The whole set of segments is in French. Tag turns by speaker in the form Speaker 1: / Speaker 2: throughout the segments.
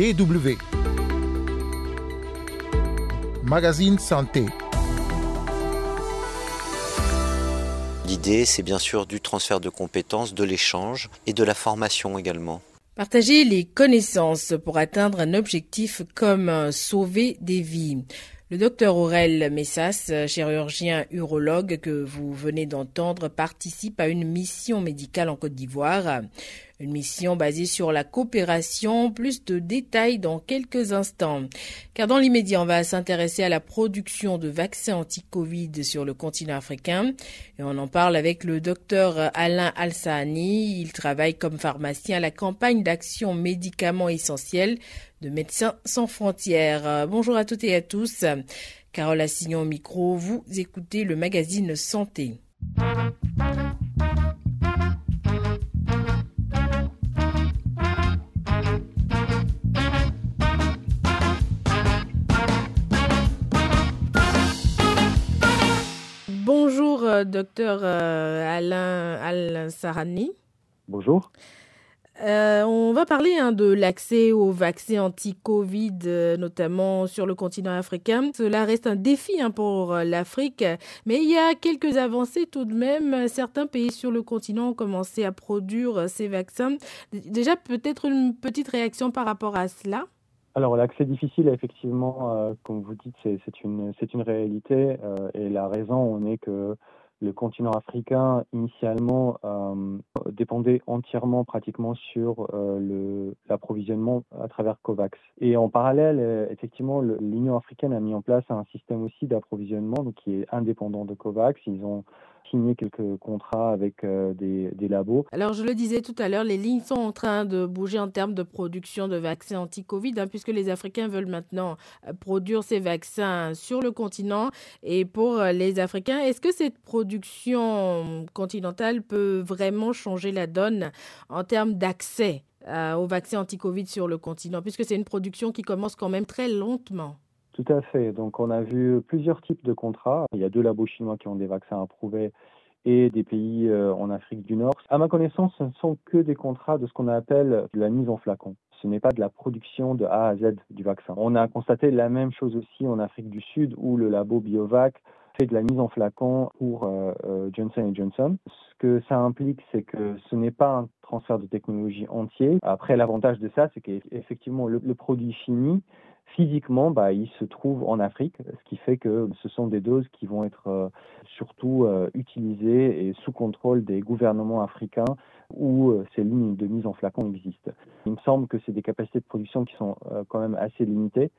Speaker 1: DW. Magazine Santé.
Speaker 2: L'idée, c'est bien sûr du transfert de compétences, de l'échange et de la formation également.
Speaker 3: Partager les connaissances pour atteindre un objectif comme sauver des vies. Le docteur Aurel Messas, chirurgien urologue que vous venez d'entendre, participe à une mission médicale en Côte d'Ivoire. Une mission basée sur la coopération, plus de détails dans quelques instants. Car dans l'immédiat, on va s'intéresser à la production de vaccins anti-Covid sur le continent africain. Et on en parle avec le docteur Alain Alsani. Il travaille comme pharmacien à la campagne d'action médicaments essentiels de Médecins sans frontières. Bonjour à toutes et à tous. Carole Assignon au micro, vous écoutez le magazine Santé. Docteur Alain Al-Sarani.
Speaker 4: Bonjour.
Speaker 3: Euh, on va parler hein, de l'accès aux vaccins anti-Covid, euh, notamment sur le continent africain. Cela reste un défi hein, pour euh, l'Afrique, mais il y a quelques avancées tout de même. Certains pays sur le continent ont commencé à produire ces vaccins. Déjà, peut-être une petite réaction par rapport à cela?
Speaker 4: Alors l'accès difficile, effectivement, comme vous dites, c'est une, une réalité. et la raison on est que le continent africain, initialement, euh, dépendait entièrement pratiquement sur euh, l'approvisionnement à travers COVAX. Et en parallèle, euh, effectivement, l'Union africaine a mis en place un système aussi d'approvisionnement qui est indépendant de COVAX. Ils ont signé quelques contrats avec euh, des, labos.
Speaker 3: Alors, je le disais tout à l'heure, les lignes sont en train de bouger en termes de production de vaccins anti-Covid, hein, puisque les Africains veulent maintenant euh, produire ces vaccins sur le continent. Et pour euh, les Africains, est-ce que cette production continentale peut vraiment changer la donne en termes d'accès aux vaccins anti-Covid sur le continent, puisque c'est une production qui commence quand même très lentement?
Speaker 4: Tout à fait. Donc, on a vu plusieurs types de contrats. Il y a deux labos chinois qui ont des vaccins approuvés et des pays euh, en Afrique du Nord. À ma connaissance, ce ne sont que des contrats de ce qu'on appelle de la mise en flacon. Ce n'est pas de la production de A à Z du vaccin. On a constaté la même chose aussi en Afrique du Sud où le labo Biovac fait de la mise en flacon pour euh, euh, Johnson Johnson. Ce que ça implique, c'est que ce n'est pas un transfert de technologie entier. Après, l'avantage de ça, c'est qu'effectivement, le, le produit fini physiquement, bah, il se trouve en Afrique, ce qui fait que ce sont des doses qui vont être euh, surtout euh, utilisées et sous contrôle des gouvernements africains où euh, ces lignes de mise en flacon existent. Il me semble que c'est des capacités de production qui sont quand même assez limitées,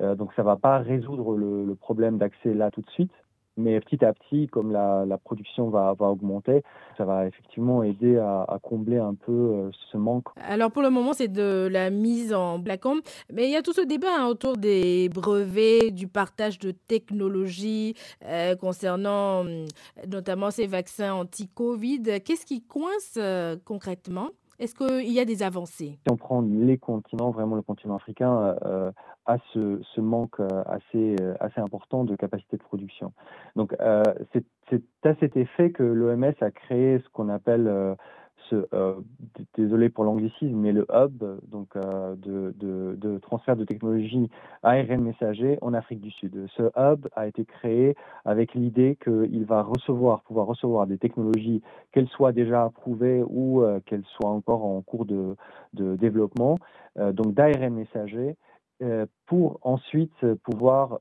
Speaker 4: donc ça ne va pas résoudre le problème d'accès là tout de suite, mais petit à petit, comme la, production va, va, augmenter, ça va effectivement aider à, combler un peu euh, ce manque.
Speaker 3: Alors pour le moment, c'est de la mise en placon, mais il y a tout ce débat hein, autour des brevets, du partage de technologies euh, concernant hum, notamment ces vaccins anti-Covid. Qu'est-ce qui coince euh, concrètement? Est-ce qu'il y a des avancées?
Speaker 4: Si on prend les continents, vraiment le continent africain euh, a ce, manque euh, assez, euh, assez important de capacité de production. Donc euh, c'est à cet effet que l'OMS a créé ce qu'on appelle euh, désolé pour l'anglicisme, mais le hub donc, euh, de, transfert de technologie ARN messager en Afrique du Sud. Ce hub a été créé avec l'idée qu'il va recevoir, pouvoir recevoir des technologies, qu'elles soient déjà approuvées ou euh, qu'elles soient encore en cours de, développement, donc d'ARN messager, pour ensuite pouvoir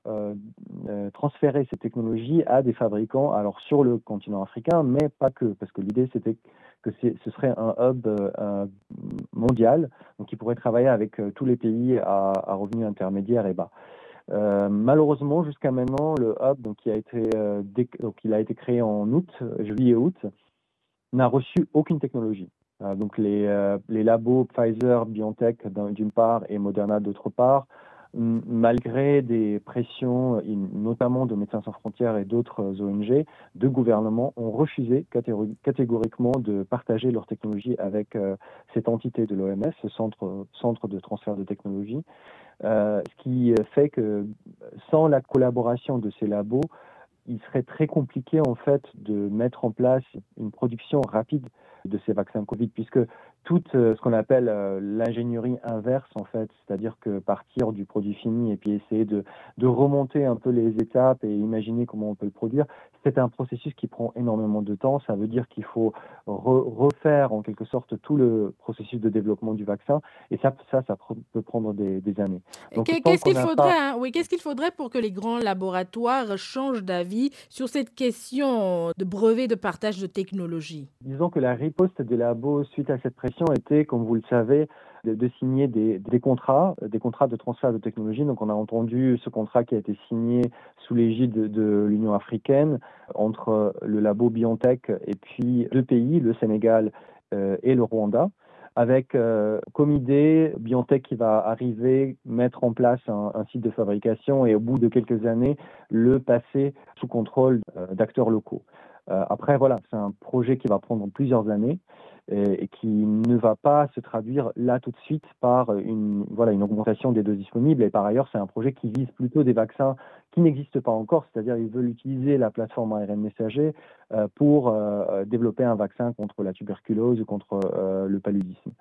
Speaker 4: transférer ces technologies à des fabricants, alors sur le continent africain, mais pas que, parce que l'idée c'était que ce serait un hub mondial, donc qui pourrait travailler avec tous les pays à, revenus intermédiaires et bas. malheureusement, jusqu'à maintenant, le hub, donc, qui a été, donc, il a été créé en août, juillet-août, n'a reçu aucune technologie. Euh, donc les, euh, les, labos Pfizer, BioNTech d'une part et Moderna d'autre part, malgré des pressions, notamment de Médecins sans frontières et d'autres ONG, de gouvernements ont refusé catégoriquement de partager leur technologie avec euh, cette entité de l'OMS, ce centre, centre de transfert de technologie, euh, ce qui fait que sans la collaboration de ces labos, il serait très compliqué en fait de mettre en place une production rapide de ces vaccins Covid, puisque toute ce qu'on appelle l'ingénierie inverse en fait, c'est-à-dire que partir du produit fini et puis essayer de, de remonter un peu les étapes et imaginer comment on peut le produire, c'est un processus qui prend énormément de temps. Ça veut dire qu'il faut refaire en quelque sorte tout le processus de développement du vaccin. Et ça, ça, ça peut prendre des, années.
Speaker 3: Qu'est-ce qu'il faudrait, hein, oui, qu'est-ce qu'il faudrait pour que les grands laboratoires changent d'avis sur cette question de brevet de partage de technologie?
Speaker 4: Disons que la riposte des labos suite à cette pression était, comme vous le savez, de, signer des, contrats, des contrats de transfert de technologie. Donc on a entendu ce contrat qui a été signé sous l'égide de, l'Union africaine entre le labo BioNTech et puis deux pays, le Sénégal euh, et le Rwanda avec euh, comme idée BioNTech qui va arriver, mettre en place un, site de fabrication et au bout de quelques années le passer sous contrôle euh, d'acteurs locaux. Après, voilà, c'est un projet qui va prendre plusieurs années et qui ne va pas se traduire là tout de suite par une, voilà, une augmentation des doses disponibles. Et par ailleurs, c'est un projet qui vise plutôt des vaccins qui n'existent pas encore, c'est-à-dire ils veulent utiliser la plateforme ARN messager euh, pour euh, développer un vaccin contre la tuberculose ou contre euh, le paludisme.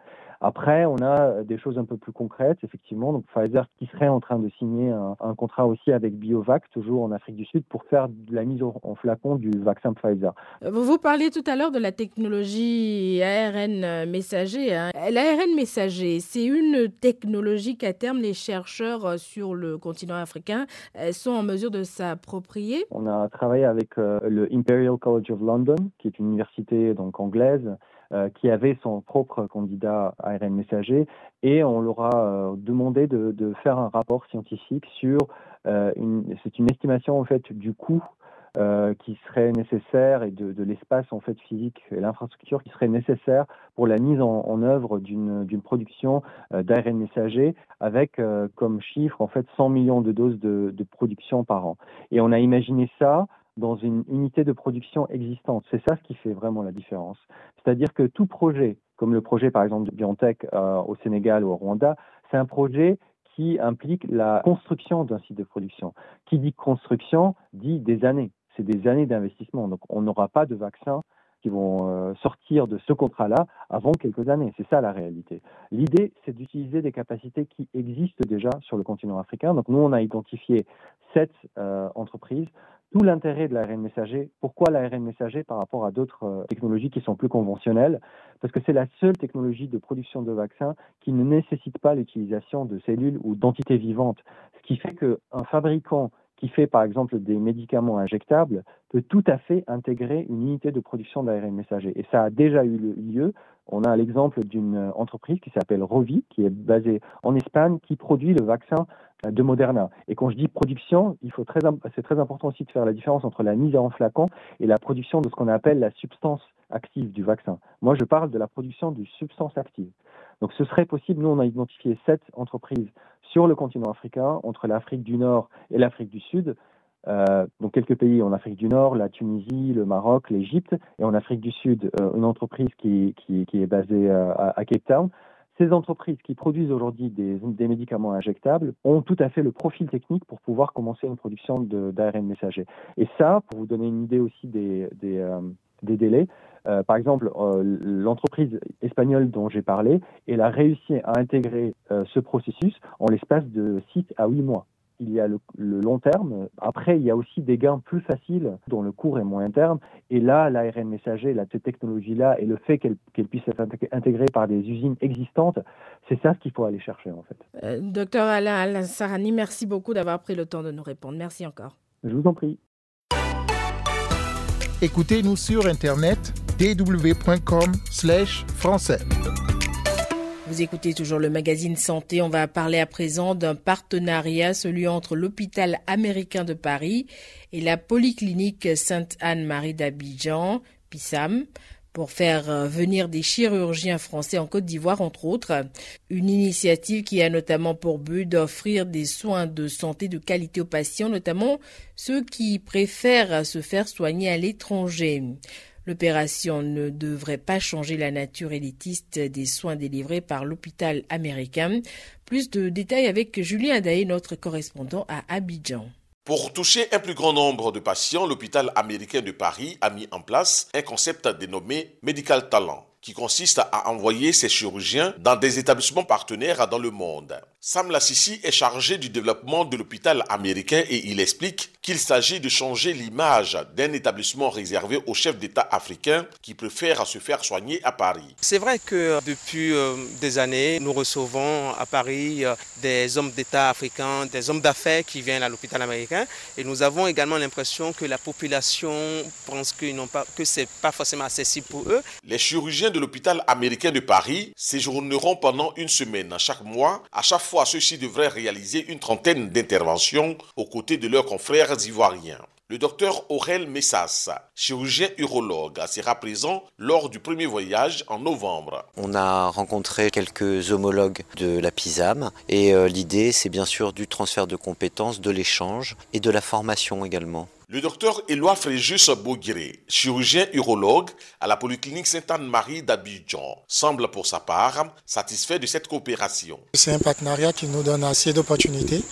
Speaker 4: Après, on a des choses un peu plus concrètes, effectivement. Donc Pfizer qui serait en train de signer un, contrat aussi avec Biovac, toujours en Afrique du Sud, pour faire la mise en flacon du vaccin Pfizer.
Speaker 3: Vous parliez tout à l'heure de la technologie ARN messager. Hein. L'ARN messager, c'est une technologie qu'à terme les chercheurs sur le continent africain sont en mesure de s'approprier.
Speaker 4: On a travaillé avec le Imperial College of London, qui est une université donc anglaise, euh, qui avait son propre candidat ARN messager et on leur a euh, demandé de, faire un rapport scientifique sur euh, une, c'est une estimation en fait du coût qui serait nécessaire et de, l'espace en fait physique et l'infrastructure qui serait nécessaire pour la mise en, œuvre d'une production d'ARN messager avec comme chiffre en fait 100 millions de doses de, de, production par an. Et on a imaginé ça dans une unité de production existante. C'est ça ce qui fait vraiment la différence. C'est-à-dire que tout projet, comme le projet par exemple de Biotech euh, au Sénégal ou au Rwanda, c'est un projet qui implique la construction d'un site de production. Qui dit construction dit des années. C'est des années d'investissement. Donc on n'aura pas de vaccins qui vont euh, sortir de ce contrat-là avant quelques années. C'est ça la réalité. L'idée, c'est d'utiliser des capacités qui existent déjà sur le continent africain. Donc nous, on a identifié sept euh, entreprises tout l'intérêt de l'ARN messager. Pourquoi l'ARN messager par rapport à d'autres euh, technologies qui sont plus conventionnelles? Parce que c'est la seule technologie de production de vaccins qui ne nécessite pas l'utilisation de cellules ou d'entités vivantes. Ce qui fait qu'un fabricant qui fait par exemple des médicaments injectables peut tout à fait intégrer une unité de production d'ARN messager. Et ça a déjà eu lieu. On a l'exemple d'une entreprise qui s'appelle Rovi, qui est basée en Espagne, qui produit le vaccin de Moderna. Et quand je dis production, il faut très, c'est très important aussi de faire la différence entre la mise en flacon et la production de ce qu'on appelle la substance active du vaccin. Moi, je parle de la production du substance active. Donc, ce serait possible. Nous, on a identifié sept entreprises sur le continent africain, entre l'Afrique du Nord et l'Afrique du Sud. Euh, donc quelques pays en Afrique du Nord, la Tunisie, le Maroc, l'Égypte, et en Afrique du Sud, euh, une entreprise qui, est basée euh, à Cape Town. Ces entreprises qui produisent aujourd'hui des, médicaments injectables ont tout à fait le profil technique pour pouvoir commencer une production d'ARN messager. Et ça, pour vous donner une idée aussi des, euh, délais, euh, par exemple, euh, l'entreprise espagnole dont j'ai parlé, elle a réussi à intégrer ce processus en l'espace de 6 à 8 mois il y a le, long terme. Après, il y a aussi des gains plus faciles dont le court est moins terme. Et là, l'ARN messager, la, cette technologie-là et le fait qu'elle puisse être intégrée par des usines existantes, c'est ça ce qu'il faut aller chercher en fait.
Speaker 3: Euh, docteur Alain, Alain Sarani, merci beaucoup d'avoir pris le temps de nous répondre. Merci encore.
Speaker 4: Je vous en prie.
Speaker 1: Écoutez-nous sur Internet dw.com/français.
Speaker 3: Vous écoutez toujours le magazine Santé. On va parler à présent d'un partenariat, celui entre l'hôpital américain de Paris et la polyclinique Sainte-Anne-Marie d'Abidjan, PISAM, pour faire euh, venir des chirurgiens français en Côte d'Ivoire, entre autres. Une initiative qui a notamment pour but d'offrir des soins de santé de qualité aux patients, notamment ceux qui préfèrent se faire soigner à l'étranger. L'opération ne devrait pas changer la nature élitiste des soins délivrés par l'hôpital américain. Plus de détails avec Julien Adaé, notre correspondant à Abidjan.
Speaker 5: Pour toucher un plus grand nombre de patients, l'hôpital américain de Paris a mis en place un concept dénommé Medical Talent qui consiste à envoyer ses chirurgiens dans des établissements partenaires dans le monde. Sam Lassisi est chargé du développement de l'hôpital américain et il explique qu'il s'agit de changer l'image d'un établissement réservé aux chefs d'État africains qui préfèrent se faire soigner à Paris.
Speaker 6: C'est vrai que depuis euh, des années, nous recevons à Paris euh, des hommes d'État africains, des hommes d'affaires qui viennent à l'hôpital américain et nous avons également l'impression que la population pense pas, que ce n'est pas forcément accessible pour eux.
Speaker 5: Les chirurgiens de l'hôpital américain de Paris séjourneront pendant une semaine chaque mois à chaque fois ceux-ci devraient réaliser une trentaine d'interventions aux côtés de leurs confrères ivoiriens. Le docteur Aurel Messas, chirurgien urologue, sera présent lors du premier voyage en novembre.
Speaker 2: On a rencontré quelques homologues de la PISAM et euh, l'idée c'est bien sûr du transfert de compétences, de l'échange et de la formation également.
Speaker 5: Le docteur Éloi Fréjus Boguiré, chirurgien urologue à la polyclinique Sainte-Anne-Marie d'Abidjan, semble pour sa part satisfait de cette coopération.
Speaker 7: C'est un partenariat qui nous donne assez d'opportunités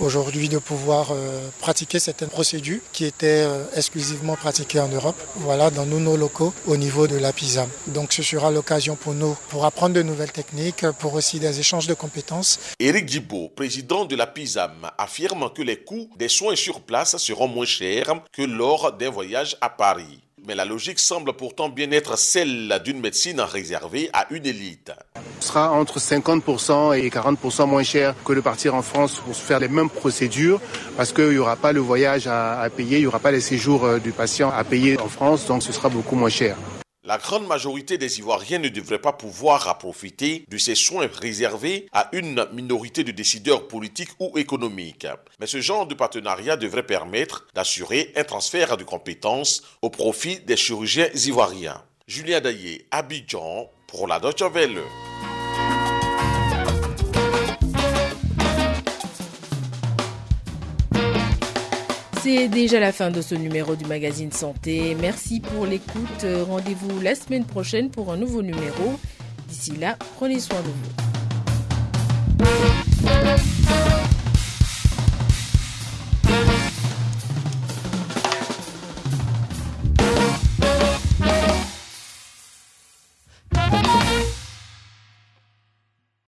Speaker 7: aujourd'hui de pouvoir euh, pratiquer certaines procédures qui étaient euh, exclusivement pratiquées en Europe, voilà, dans nos, nos locaux au niveau de la PISAM. Donc ce sera l'occasion pour nous pour apprendre de nouvelles techniques, pour aussi des échanges de compétences.
Speaker 5: Éric Guibault, président de la PISAM, affirme que les coûts des soins sur place seront moins chers que lors d'un voyage à Paris. Mais la logique semble pourtant bien être celle d'une médecine réservée à une élite.
Speaker 8: Ce sera entre 50% et 40% moins cher que de partir en France pour faire les mêmes procédures parce qu'il n'y aura pas le voyage à, payer, il n'y aura pas les séjours euh, du patient à payer en France, donc ce sera beaucoup moins cher.
Speaker 5: La grande majorité des Ivoiriens ne devraient pas pouvoir profiter de ces soins réservés à une minorité de décideurs politiques ou économiques. Mais ce genre de partenariat devrait permettre d'assurer un transfert de compétences au profit des chirurgiens ivoiriens. Julien Daillé, Abidjan, pour la Deutsche Welle.
Speaker 3: C'est déjà la fin de ce numéro du magazine Santé. Merci pour l'écoute. Rendez-vous la semaine prochaine pour un nouveau numéro. D'ici là, prenez soin de vous.